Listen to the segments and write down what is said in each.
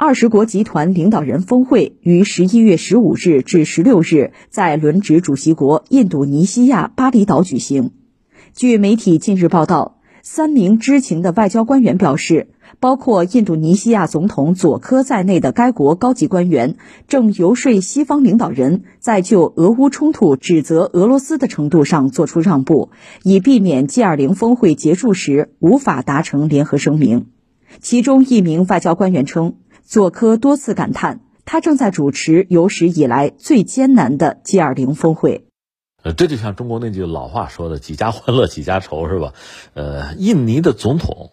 二十国集团领导人峰会于十一月十五日至十六日在轮值主席国印度尼西亚巴厘岛举行。据媒体近日报道，三名知情的外交官员表示，包括印度尼西亚总统佐科在内的该国高级官员正游说西方领导人，在就俄乌冲突指责俄罗斯的程度上做出让步，以避免 G20 峰会结束时无法达成联合声明。其中一名外交官员称。佐科多次感叹，他正在主持有史以来最艰难的 G20 峰会。呃，这就像中国那句老话说的“几家欢乐几家愁”是吧？呃，印尼的总统，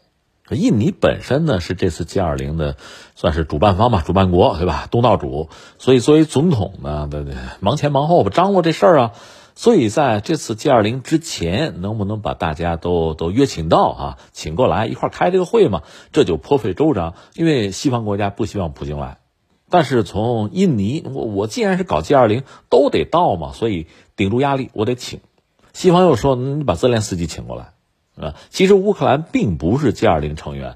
印尼本身呢是这次 G20 的算是主办方吧，主办国对吧？东道主，所以作为总统呢，对对，忙前忙后吧，张罗这事儿啊。所以在这次 G20 之前，能不能把大家都都约请到啊，请过来一块开这个会嘛？这就颇费周章，因为西方国家不希望普京来。但是从印尼，我我既然是搞 G20，都得到嘛，所以顶住压力，我得请。西方又说，你把泽连斯基请过来啊。其实乌克兰并不是 G20 成员，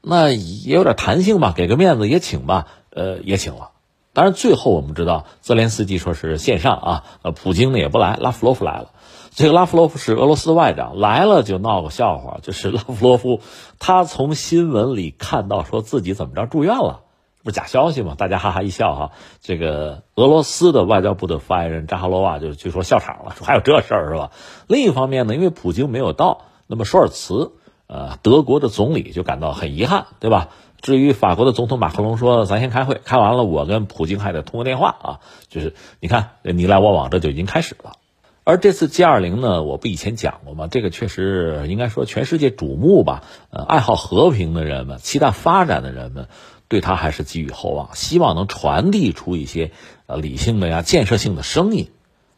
那也有点弹性吧，给个面子也请吧，呃，也请了。当然，最后我们知道，泽连斯基说是线上啊，呃，普京呢也不来，拉夫罗夫来了。这个拉夫罗夫是俄罗斯外长，来了就闹个笑话，就是拉夫罗夫他从新闻里看到说自己怎么着住院了，不是假消息吗？大家哈哈一笑哈。这个俄罗斯的外交部的发言人扎哈罗娃就就说笑场了，说还有这事儿是吧？另一方面呢，因为普京没有到，那么舒尔茨，呃，德国的总理就感到很遗憾，对吧？至于法国的总统马克龙说：“咱先开会，开完了我跟普京还得通个电话啊。”就是你看你来我往，这就已经开始了。而这次 G20 呢，我不以前讲过吗？这个确实应该说全世界瞩目吧。呃，爱好和平的人们、期待发展的人们，对他还是寄予厚望，希望能传递出一些呃理性的呀、建设性的声音。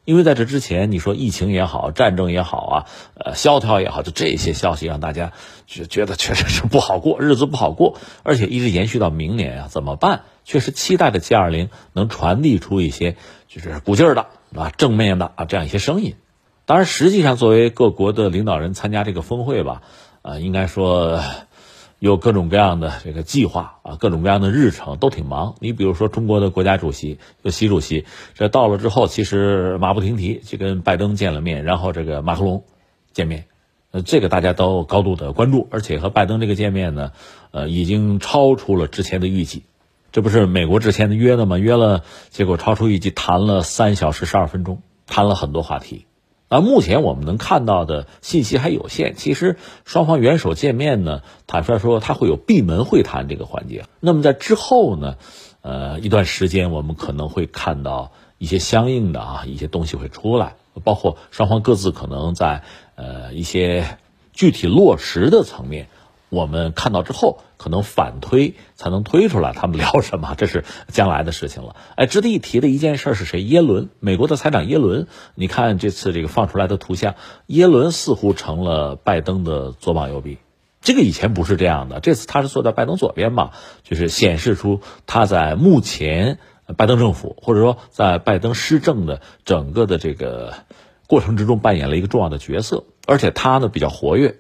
因为在这之前，你说疫情也好，战争也好啊，呃，萧条也好，就这些消息让大家觉觉得确实是不好过，日子不好过，而且一直延续到明年啊，怎么办？确实期待着 G 二零能传递出一些就是鼓劲儿的啊，正面的啊这样一些声音。当然，实际上作为各国的领导人参加这个峰会吧，呃，应该说。有各种各样的这个计划啊，各种各样的日程都挺忙。你比如说中国的国家主席，就习主席，这到了之后，其实马不停蹄去跟拜登见了面，然后这个马克龙见面，呃，这个大家都高度的关注，而且和拜登这个见面呢，呃，已经超出了之前的预计。这不是美国之前的约的吗？约了，结果超出预计，谈了三小时十二分钟，谈了很多话题。而目前我们能看到的信息还有限。其实双方元首见面呢，坦率说他会有闭门会谈这个环节。那么在之后呢，呃，一段时间我们可能会看到一些相应的啊一些东西会出来，包括双方各自可能在呃一些具体落实的层面。我们看到之后，可能反推才能推出来他们聊什么，这是将来的事情了。哎，值得一提的一件事是谁？耶伦，美国的财长耶伦。你看这次这个放出来的图像，耶伦似乎成了拜登的左膀右臂。这个以前不是这样的，这次他是坐在拜登左边嘛，就是显示出他在目前拜登政府或者说在拜登施政的整个的这个过程之中扮演了一个重要的角色，而且他呢比较活跃。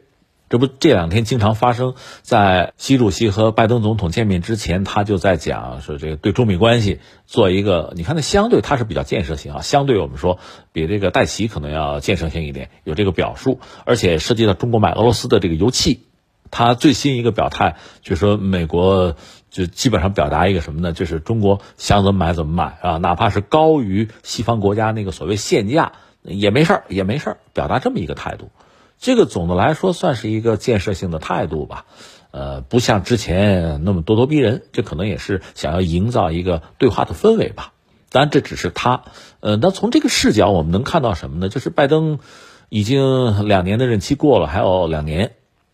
这不这两天经常发生在习主席和拜登总统见面之前，他就在讲说这个对中美关系做一个，你看那相对他是比较建设性啊，相对我们说比这个戴奇可能要建设性一点，有这个表述，而且涉及到中国买俄罗斯的这个油气，他最新一个表态就是说美国就基本上表达一个什么呢？就是中国想怎么买怎么买啊，哪怕是高于西方国家那个所谓限价也没事儿，也没事儿，表达这么一个态度。这个总的来说算是一个建设性的态度吧，呃，不像之前那么咄咄逼人，这可能也是想要营造一个对话的氛围吧。当然，这只是他，呃，那从这个视角我们能看到什么呢？就是拜登已经两年的任期过了，还有两年，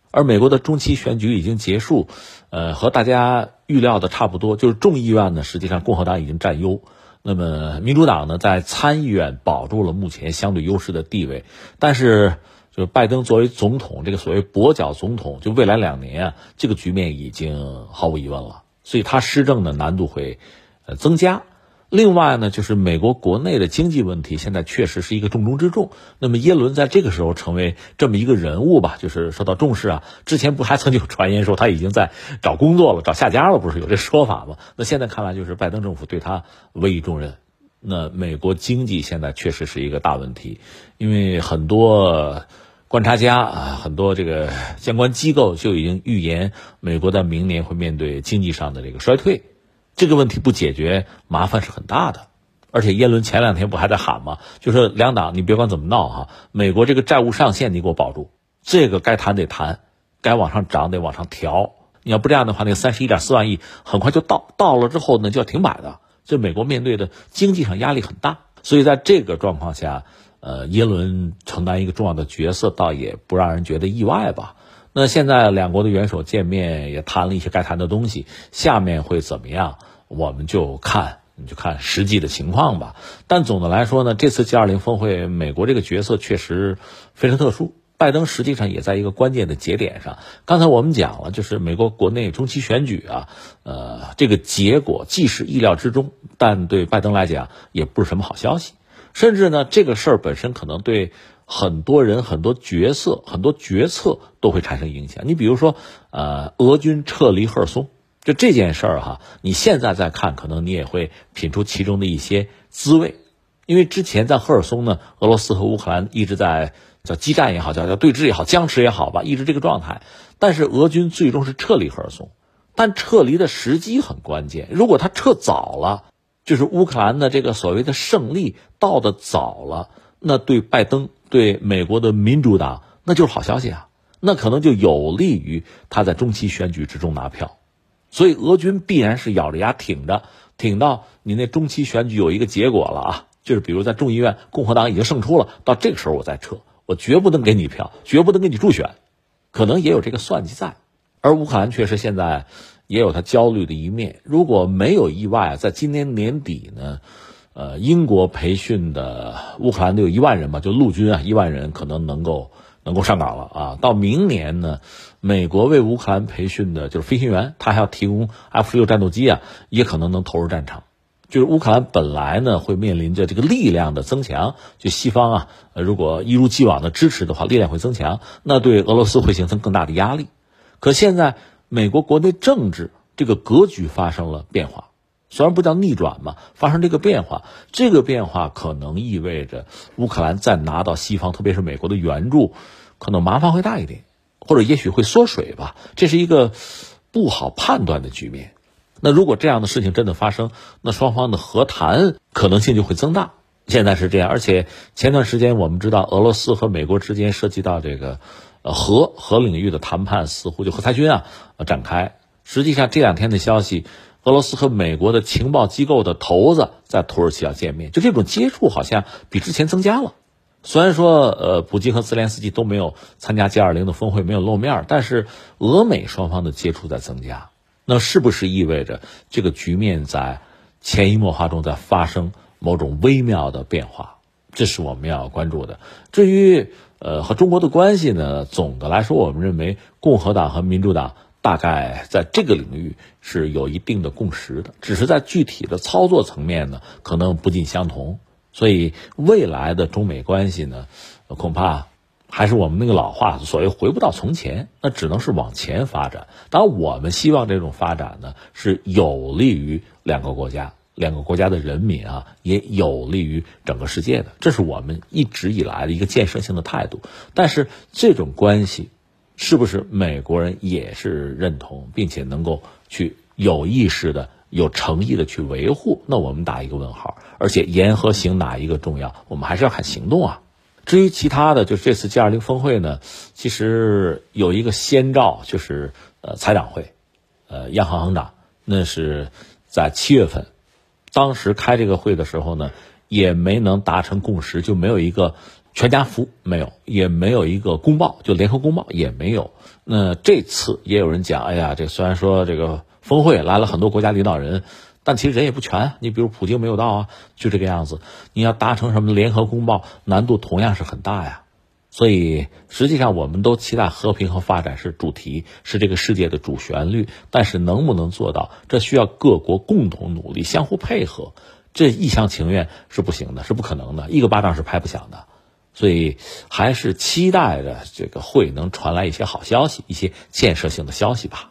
而美国的中期选举已经结束，呃，和大家预料的差不多，就是众议院呢，实际上共和党已经占优，那么民主党呢，在参议院保住了目前相对优势的地位，但是。就是拜登作为总统，这个所谓跛脚总统，就未来两年啊，这个局面已经毫无疑问了，所以他施政的难度会呃增加。另外呢，就是美国国内的经济问题，现在确实是一个重中之重。那么耶伦在这个时候成为这么一个人物吧，就是受到重视啊。之前不还曾经有传言说他已经在找工作了，找下家了，不是有这说法吗？那现在看来，就是拜登政府对他委以重任。那美国经济现在确实是一个大问题，因为很多观察家啊，很多这个相关机构就已经预言，美国在明年会面对经济上的这个衰退。这个问题不解决，麻烦是很大的。而且耶伦前两天不还在喊吗？就说两党你别管怎么闹哈，美国这个债务上限你给我保住，这个该谈得谈，该往上涨得往上调。你要不这样的话，那三十一点四万亿很快就到，到了之后呢就要停摆的。这美国面对的经济上压力很大，所以在这个状况下，呃，耶伦承担一个重要的角色，倒也不让人觉得意外吧。那现在两国的元首见面也谈了一些该谈的东西，下面会怎么样？我们就看，你就看实际的情况吧。但总的来说呢，这次 G20 峰会，美国这个角色确实非常特殊。拜登实际上也在一个关键的节点上。刚才我们讲了，就是美国国内中期选举啊，呃，这个结果既是意料之中，但对拜登来讲也不是什么好消息。甚至呢，这个事儿本身可能对很多人、很多角色、很多决策都会产生影响。你比如说，呃，俄军撤离赫尔松。就这件事儿哈，你现在再看，可能你也会品出其中的一些滋味，因为之前在赫尔松呢，俄罗斯和乌克兰一直在叫激战也好，叫叫对峙也好，僵持也好吧，一直这个状态。但是俄军最终是撤离赫尔松，但撤离的时机很关键。如果他撤早了，就是乌克兰的这个所谓的胜利到的早了，那对拜登、对美国的民主党那就是好消息啊，那可能就有利于他在中期选举之中拿票。所以俄军必然是咬着牙挺着，挺到你那中期选举有一个结果了啊，就是比如在众议院共和党已经胜出了，到这个时候我再撤，我绝不能给你票，绝不能给你助选，可能也有这个算计在。而乌克兰确实现在也有他焦虑的一面，如果没有意外，在今年年底呢，呃，英国培训的乌克兰的有一万人吧，就陆军啊，一万人可能能够。能够上岗了啊！到明年呢，美国为乌克兰培训的就是飞行员，他还要提供 F 十六战斗机啊，也可能能投入战场。就是乌克兰本来呢会面临着这个力量的增强，就西方啊，如果一如既往的支持的话，力量会增强，那对俄罗斯会形成更大的压力。可现在美国国内政治这个格局发生了变化。虽然不叫逆转嘛，发生这个变化，这个变化可能意味着乌克兰再拿到西方，特别是美国的援助，可能麻烦会大一点，或者也许会缩水吧。这是一个不好判断的局面。那如果这样的事情真的发生，那双方的和谈可能性就会增大。现在是这样，而且前段时间我们知道，俄罗斯和美国之间涉及到这个呃核核领域的谈判，似乎就核裁军啊展开。实际上这两天的消息。俄罗斯和美国的情报机构的头子在土耳其要见面，就这种接触好像比之前增加了。虽然说，呃，普京和泽连斯基都没有参加 G20 的峰会，没有露面，但是俄美双方的接触在增加。那是不是意味着这个局面在潜移默化中在发生某种微妙的变化？这是我们要关注的。至于呃和中国的关系呢，总的来说，我们认为共和党和民主党。大概在这个领域是有一定的共识的，只是在具体的操作层面呢，可能不尽相同。所以未来的中美关系呢，恐怕还是我们那个老话，所谓回不到从前，那只能是往前发展。当然，我们希望这种发展呢，是有利于两个国家、两个国家的人民啊，也有利于整个世界的。这是我们一直以来的一个建设性的态度。但是这种关系。是不是美国人也是认同，并且能够去有意识的、有诚意的去维护？那我们打一个问号。而且言和行哪一个重要？我们还是要看行动啊。至于其他的，就是这次 G20 峰会呢，其实有一个先兆，就是呃财长会，呃央行行长，那是在七月份，当时开这个会的时候呢，也没能达成共识，就没有一个。全家福没有，也没有一个公报，就联合公报也没有。那这次也有人讲，哎呀，这虽然说这个峰会来了很多国家领导人，但其实人也不全。你比如普京没有到啊，就这个样子。你要达成什么联合公报，难度同样是很大呀。所以实际上，我们都期待和平和发展是主题，是这个世界的主旋律。但是能不能做到，这需要各国共同努力，相互配合。这一厢情愿是不行的，是不可能的，一个巴掌是拍不响的。所以还是期待着这个会能传来一些好消息，一些建设性的消息吧。